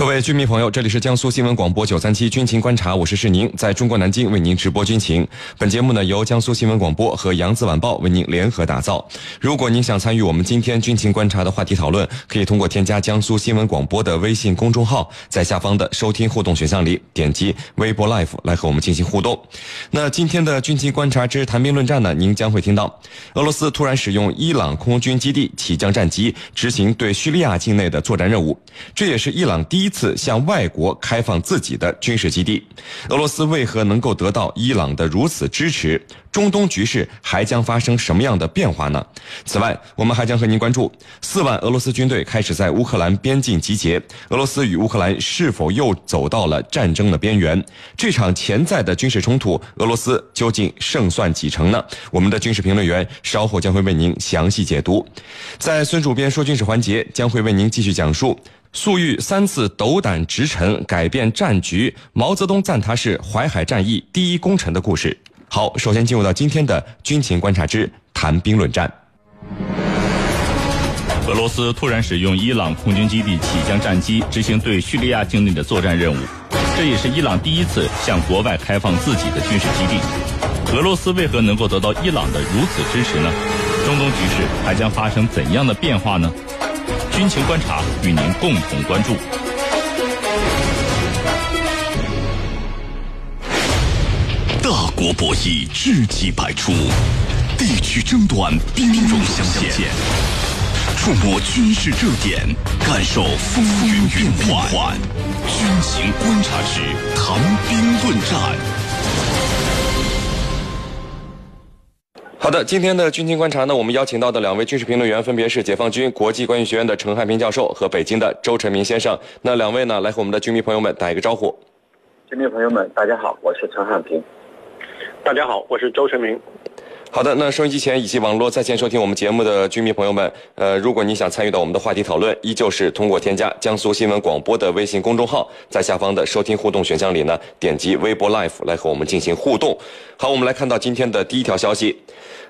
各位军迷朋友，这里是江苏新闻广播九三七军情观察，我是世宁，在中国南京为您直播军情。本节目呢由江苏新闻广播和扬子晚报为您联合打造。如果您想参与我们今天军情观察的话题讨论，可以通过添加江苏新闻广播的微信公众号，在下方的收听互动选项里点击微博 Live 来和我们进行互动。那今天的军情观察之谈兵论战呢，您将会听到俄罗斯突然使用伊朗空军基地起降战机执行对叙利亚境内的作战任务，这也是伊朗第一。次向外国开放自己的军事基地，俄罗斯为何能够得到伊朗的如此支持？中东局势还将发生什么样的变化呢？此外，我们还将和您关注四万俄罗斯军队开始在乌克兰边境集结，俄罗斯与乌克兰是否又走到了战争的边缘？这场潜在的军事冲突，俄罗斯究竟胜算几成呢？我们的军事评论员稍后将会为您详细解读。在孙主编说军事环节，将会为您继续讲述。粟裕三次斗胆直陈，改变战局。毛泽东赞他是淮海战役第一功臣的故事。好，首先进入到今天的军情观察之谈兵论战。俄罗斯突然使用伊朗空军基地起降战机执行对叙利亚境内的作战任务，这也是伊朗第一次向国外开放自己的军事基地。俄罗斯为何能够得到伊朗的如此支持呢？中东局势还将发生怎样的变化呢？军情观察与您共同关注。大国博弈，知己百出；地区争端，兵戎相见。触摸军事热点，感受风云变幻。军情观察之谈兵论战。好的，今天的军情观察呢，我们邀请到的两位军事评论员分别是解放军国际关系学院的陈汉平教授和北京的周成明先生。那两位呢，来和我们的军迷朋友们打一个招呼。军迷朋友们，大家好，我是陈汉平。大家好，我是周成明。好的，那收音机前以及网络在线收听我们节目的居民朋友们，呃，如果你想参与到我们的话题讨论，依旧是通过添加江苏新闻广播的微信公众号，在下方的收听互动选项里呢，点击微博 Live 来和我们进行互动。好，我们来看到今天的第一条消息。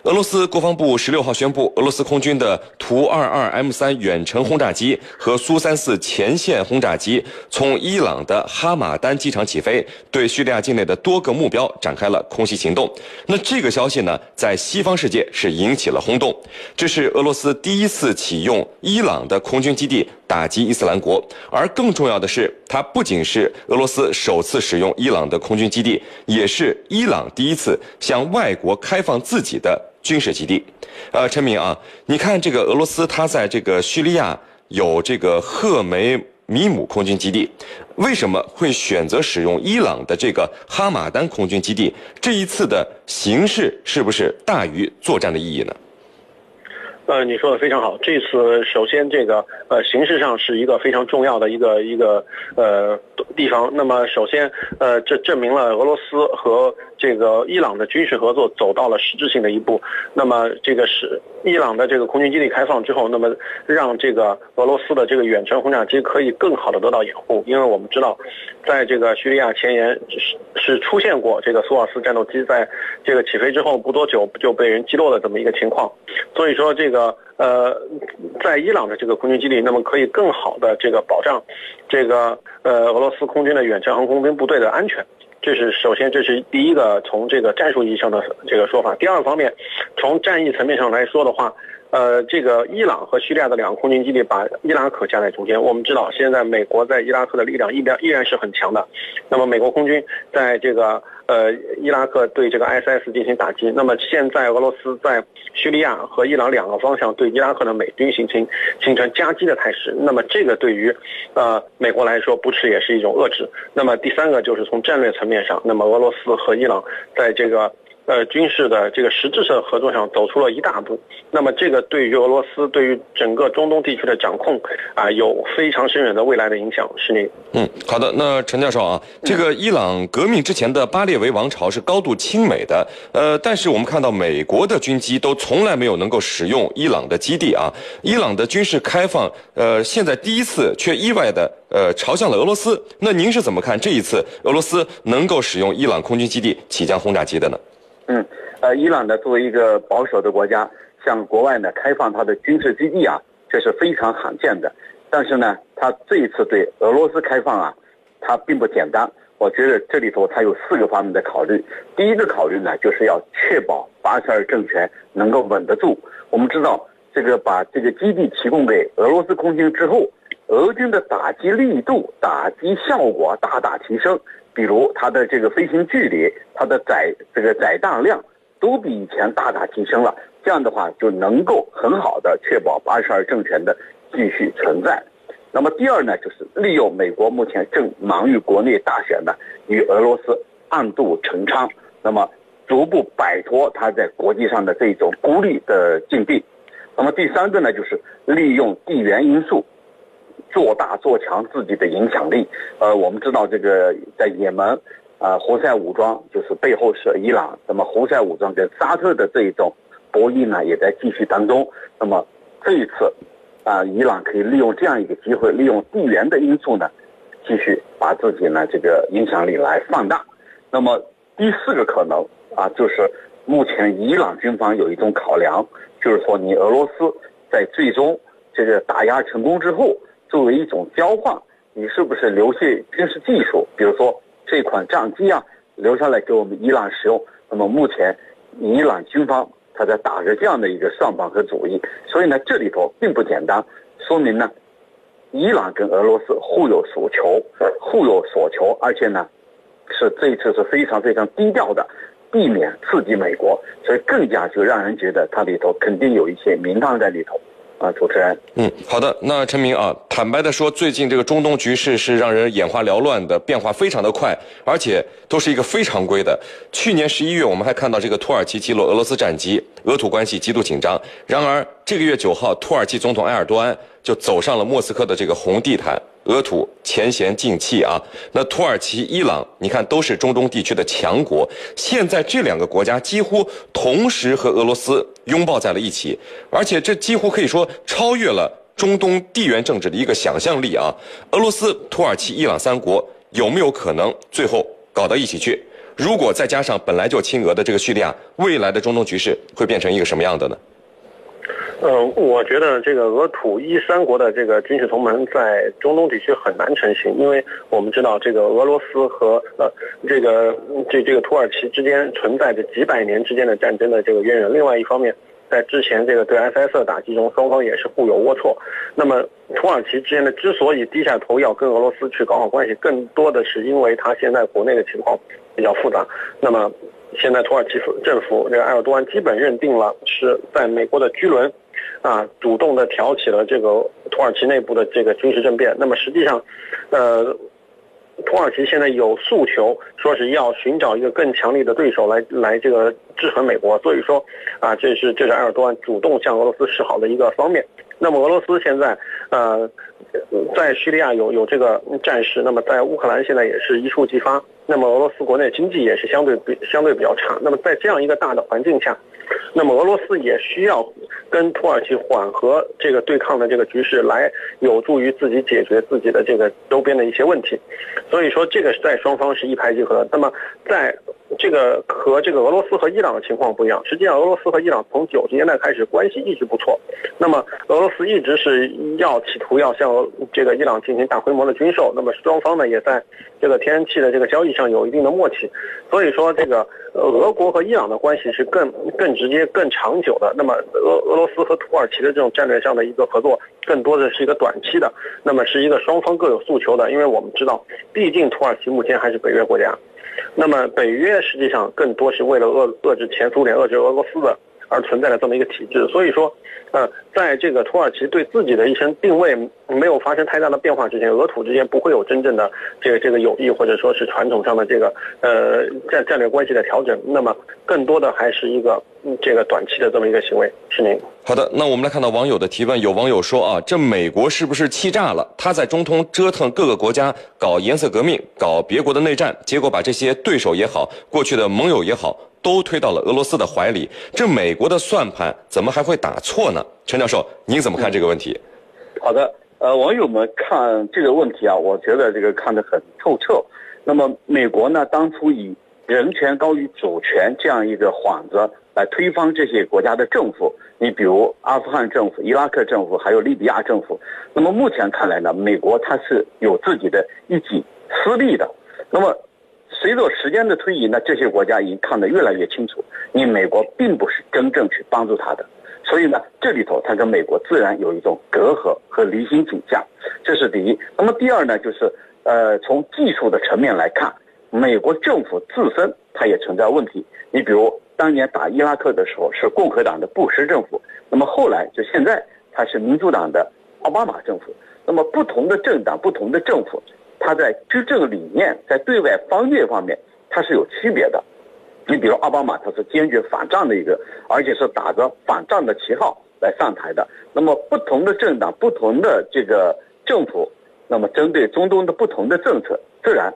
俄罗斯国防部十六号宣布，俄罗斯空军的图二二 M 三远程轰炸机和苏三四前线轰炸机从伊朗的哈马丹机场起飞，对叙利亚境内的多个目标展开了空袭行动。那这个消息呢，在西方世界是引起了轰动。这是俄罗斯第一次启用伊朗的空军基地。打击伊斯兰国，而更重要的是，它不仅是俄罗斯首次使用伊朗的空军基地，也是伊朗第一次向外国开放自己的军事基地。呃，陈明啊，你看这个俄罗斯，它在这个叙利亚有这个赫梅米姆空军基地，为什么会选择使用伊朗的这个哈马丹空军基地？这一次的形式是不是大于作战的意义呢？呃，你说的非常好。这次首先这个呃形式上是一个非常重要的一个一个呃地方。那么首先呃这证明了俄罗斯和这个伊朗的军事合作走到了实质性的一步。那么这个是伊朗的这个空军基地开放之后，那么让这个俄罗斯的这个远程轰炸机可以更好的得到掩护。因为我们知道，在这个叙利亚前沿是是出现过这个苏尔斯战斗机在这个起飞之后不多久就被人击落的这么一个情况。所以说这个。呃，在伊朗的这个空军基地，那么可以更好的这个保障这个呃俄罗斯空军的远程航空兵部队的安全。这是首先，这是第一个从这个战术意义上的这个说法。第二方面，从战役层面上来说的话。呃，这个伊朗和叙利亚的两个空军基地把伊拉克夹在中间。我们知道，现在美国在伊拉克的力量依然依然是很强的。那么，美国空军在这个呃伊拉克对这个 ISIS 进行打击。那么，现在俄罗斯在叙利亚和伊朗两个方向对伊拉克的美军形成形成夹击的态势。那么，这个对于呃美国来说，不是也是一种遏制。那么，第三个就是从战略层面上，那么俄罗斯和伊朗在这个。呃，军事的这个实质上合作上走出了一大步，那么这个对于俄罗斯对于整个中东地区的掌控啊，有非常深远的未来的影响。是您，嗯，好的。那陈教授啊，这个伊朗革命之前的巴列维王朝是高度亲美的，呃，但是我们看到美国的军机都从来没有能够使用伊朗的基地啊，伊朗的军事开放，呃，现在第一次却意外的呃朝向了俄罗斯。那您是怎么看这一次俄罗斯能够使用伊朗空军基地起降轰炸机的呢？嗯，呃，伊朗呢作为一个保守的国家，向国外呢开放它的军事基地啊，这是非常罕见的。但是呢，他这一次对俄罗斯开放啊，他并不简单。我觉得这里头他有四个方面的考虑。第一个考虑呢，就是要确保巴沙尔政权能够稳得住。我们知道，这个把这个基地提供给俄罗斯空军之后，俄军的打击力度、打击效果大大提升。比如它的这个飞行距离、它的载这个载弹量都比以前大大提升了。这样的话，就能够很好的确保八十二政权的继续存在。那么第二呢，就是利用美国目前正忙于国内大选呢，与俄罗斯暗度陈仓，那么逐步摆脱它在国际上的这种孤立的境地。那么第三个呢，就是利用地缘因素，做大做强自己的影响力。呃，我们知道这个在也门，啊，胡塞武装就是背后是伊朗，那么胡塞武装跟沙特的这一种博弈呢，也在继续当中。那么这一次。啊，伊朗可以利用这样一个机会，利用地缘的因素呢，继续把自己呢这个影响力来放大。那么第四个可能啊，就是目前伊朗军方有一种考量，就是说你俄罗斯在最终这个打压成功之后，作为一种交换，你是不是留下军事技术，比如说这款战机啊，留下来给我们伊朗使用？那么目前伊朗军方。他在打着这样的一个算盘和主意，所以呢，这里头并不简单，说明呢，伊朗跟俄罗斯互有所求，互有所求，而且呢，是这一次是非常非常低调的，避免刺激美国，所以更加就让人觉得它里头肯定有一些名堂在里头。啊，主持人，嗯，好的，那陈明啊，坦白的说，最近这个中东局势是让人眼花缭乱的，变化非常的快，而且都是一个非常规的。去年十一月，我们还看到这个土耳其击落俄罗斯战机，俄土关系极度紧张。然而，这个月九号，土耳其总统埃尔多安就走上了莫斯科的这个红地毯。俄土前嫌尽弃啊！那土耳其、伊朗，你看都是中东地区的强国。现在这两个国家几乎同时和俄罗斯拥抱在了一起，而且这几乎可以说超越了中东地缘政治的一个想象力啊！俄罗斯、土耳其、伊朗三国有没有可能最后搞到一起去？如果再加上本来就亲俄的这个叙利亚，未来的中东局势会变成一个什么样的呢？嗯，我觉得这个俄土伊三国的这个军事同盟在中东地区很难成型，因为我们知道这个俄罗斯和呃这个这这个土耳其之间存在着几百年之间的战争的这个渊源。另外一方面，在之前这个对 ISIS 的打击中，双方也是互有龌龊。那么土耳其之间的之所以低下头要跟俄罗斯去搞好关系，更多的是因为他现在国内的情况比较复杂。那么现在土耳其政府这个埃尔多安基本认定了是在美国的居轮。啊，主动的挑起了这个土耳其内部的这个军事政变。那么实际上，呃，土耳其现在有诉求，说是要寻找一个更强力的对手来来这个制衡美国。所以说，啊，这是这是埃尔多安主动向俄罗斯示好的一个方面。那么俄罗斯现在，呃，在叙利亚有有这个战事，那么在乌克兰现在也是一触即发。那么俄罗斯国内经济也是相对比相对比较差。那么在这样一个大的环境下。那么俄罗斯也需要跟土耳其缓和这个对抗的这个局势，来有助于自己解决自己的这个周边的一些问题。所以说，这个在双方是一拍即合。那么，在这个和这个俄罗斯和伊朗的情况不一样。实际上，俄罗斯和伊朗从九十年代开始关系一直不错。那么，俄罗斯一直是要企图要向这个伊朗进行大规模的军售。那么，双方呢也在这个天然气的这个交易上有一定的默契。所以说，这个俄国和伊朗的关系是更更直接、更长久的。那么，俄俄罗斯和土耳其的这种战略上的一个合作，更多的是一个短期的。那么，是一个双方各有诉求的。因为我们知道，毕竟土耳其目前还是北约国家。那么北约实际上更多是为了遏遏制前苏联、遏制俄罗斯的而存在的这么一个体制，所以说，呃，在这个土耳其对自己的一些定位没有发生太大的变化之前，俄土之间不会有真正的这个这个友谊或者说是传统上的这个呃战战略关系的调整。那么更多的还是一个这个短期的这么一个行为。是您好的，那我们来看到网友的提问，有网友说啊，这美国是不是气炸了？他在中东折腾各个国家搞颜色革命，搞别国的内战，结果把这些对手也好，过去的盟友也好。都推到了俄罗斯的怀里，这美国的算盘怎么还会打错呢？陈教授，您怎么看这个问题？好的，呃，网友们看这个问题啊，我觉得这个看得很透彻。那么，美国呢，当初以人权高于主权这样一个幌子来推翻这些国家的政府。你比如阿富汗政府、伊拉克政府，还有利比亚政府。那么目前看来呢，美国它是有自己的一己私利的。那么随着时间的推移呢，这些国家已经看得越来越清楚，你美国并不是真正去帮助他的。所以呢，这里头它跟美国自然有一种隔阂和离心倾向，这是第一。那么第二呢，就是呃，从技术的层面来看，美国政府自身它也存在问题。你比如。当年打伊拉克的时候是共和党的布什政府，那么后来就现在他是民主党的奥巴马政府。那么不同的政党、不同的政府，他在执政理念、在对外方略方面，它是有区别的。你比如奥巴马，他是坚决反战的一个，而且是打着反战的旗号来上台的。那么不同的政党、不同的这个政府，那么针对中东的不同的政策，自然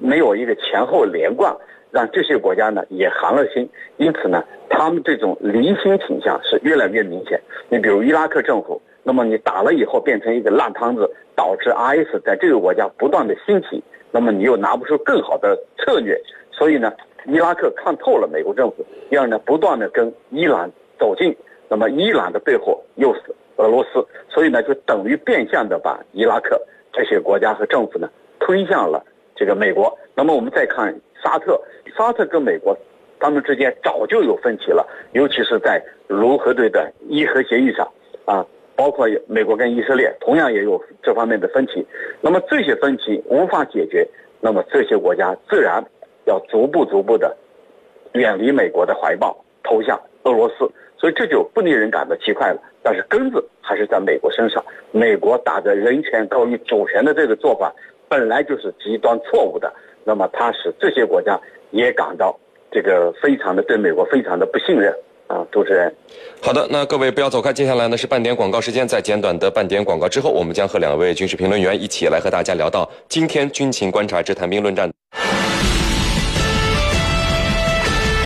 没有一个前后连贯。让这些国家呢也寒了心，因此呢，他们这种离心倾向是越来越明显。你比如伊拉克政府，那么你打了以后变成一个烂摊子，导致 IS 在这个国家不断的兴起，那么你又拿不出更好的策略，所以呢，伊拉克看透了美国政府，第二呢，不断的跟伊朗走近，那么伊朗的背后又是俄罗斯，所以呢，就等于变相的把伊拉克这些国家和政府呢推向了这个美国。那么我们再看沙特。沙特跟美国，他们之间早就有分歧了，尤其是在卢核对的伊核协议上，啊，包括美国跟以色列同样也有这方面的分歧。那么这些分歧无法解决，那么这些国家自然要逐步逐步的远离美国的怀抱，投向俄罗斯。所以这就不令人感到奇怪了。但是根子还是在美国身上，美国打着人权高于主权的这个做法，本来就是极端错误的。那么它使这些国家。也感到这个非常的对美国非常的不信任啊，主持人。好的，那各位不要走开，接下来呢是半点广告时间，在简短的半点广告之后，我们将和两位军事评论员一起来和大家聊到今天军情观察之谈兵论战。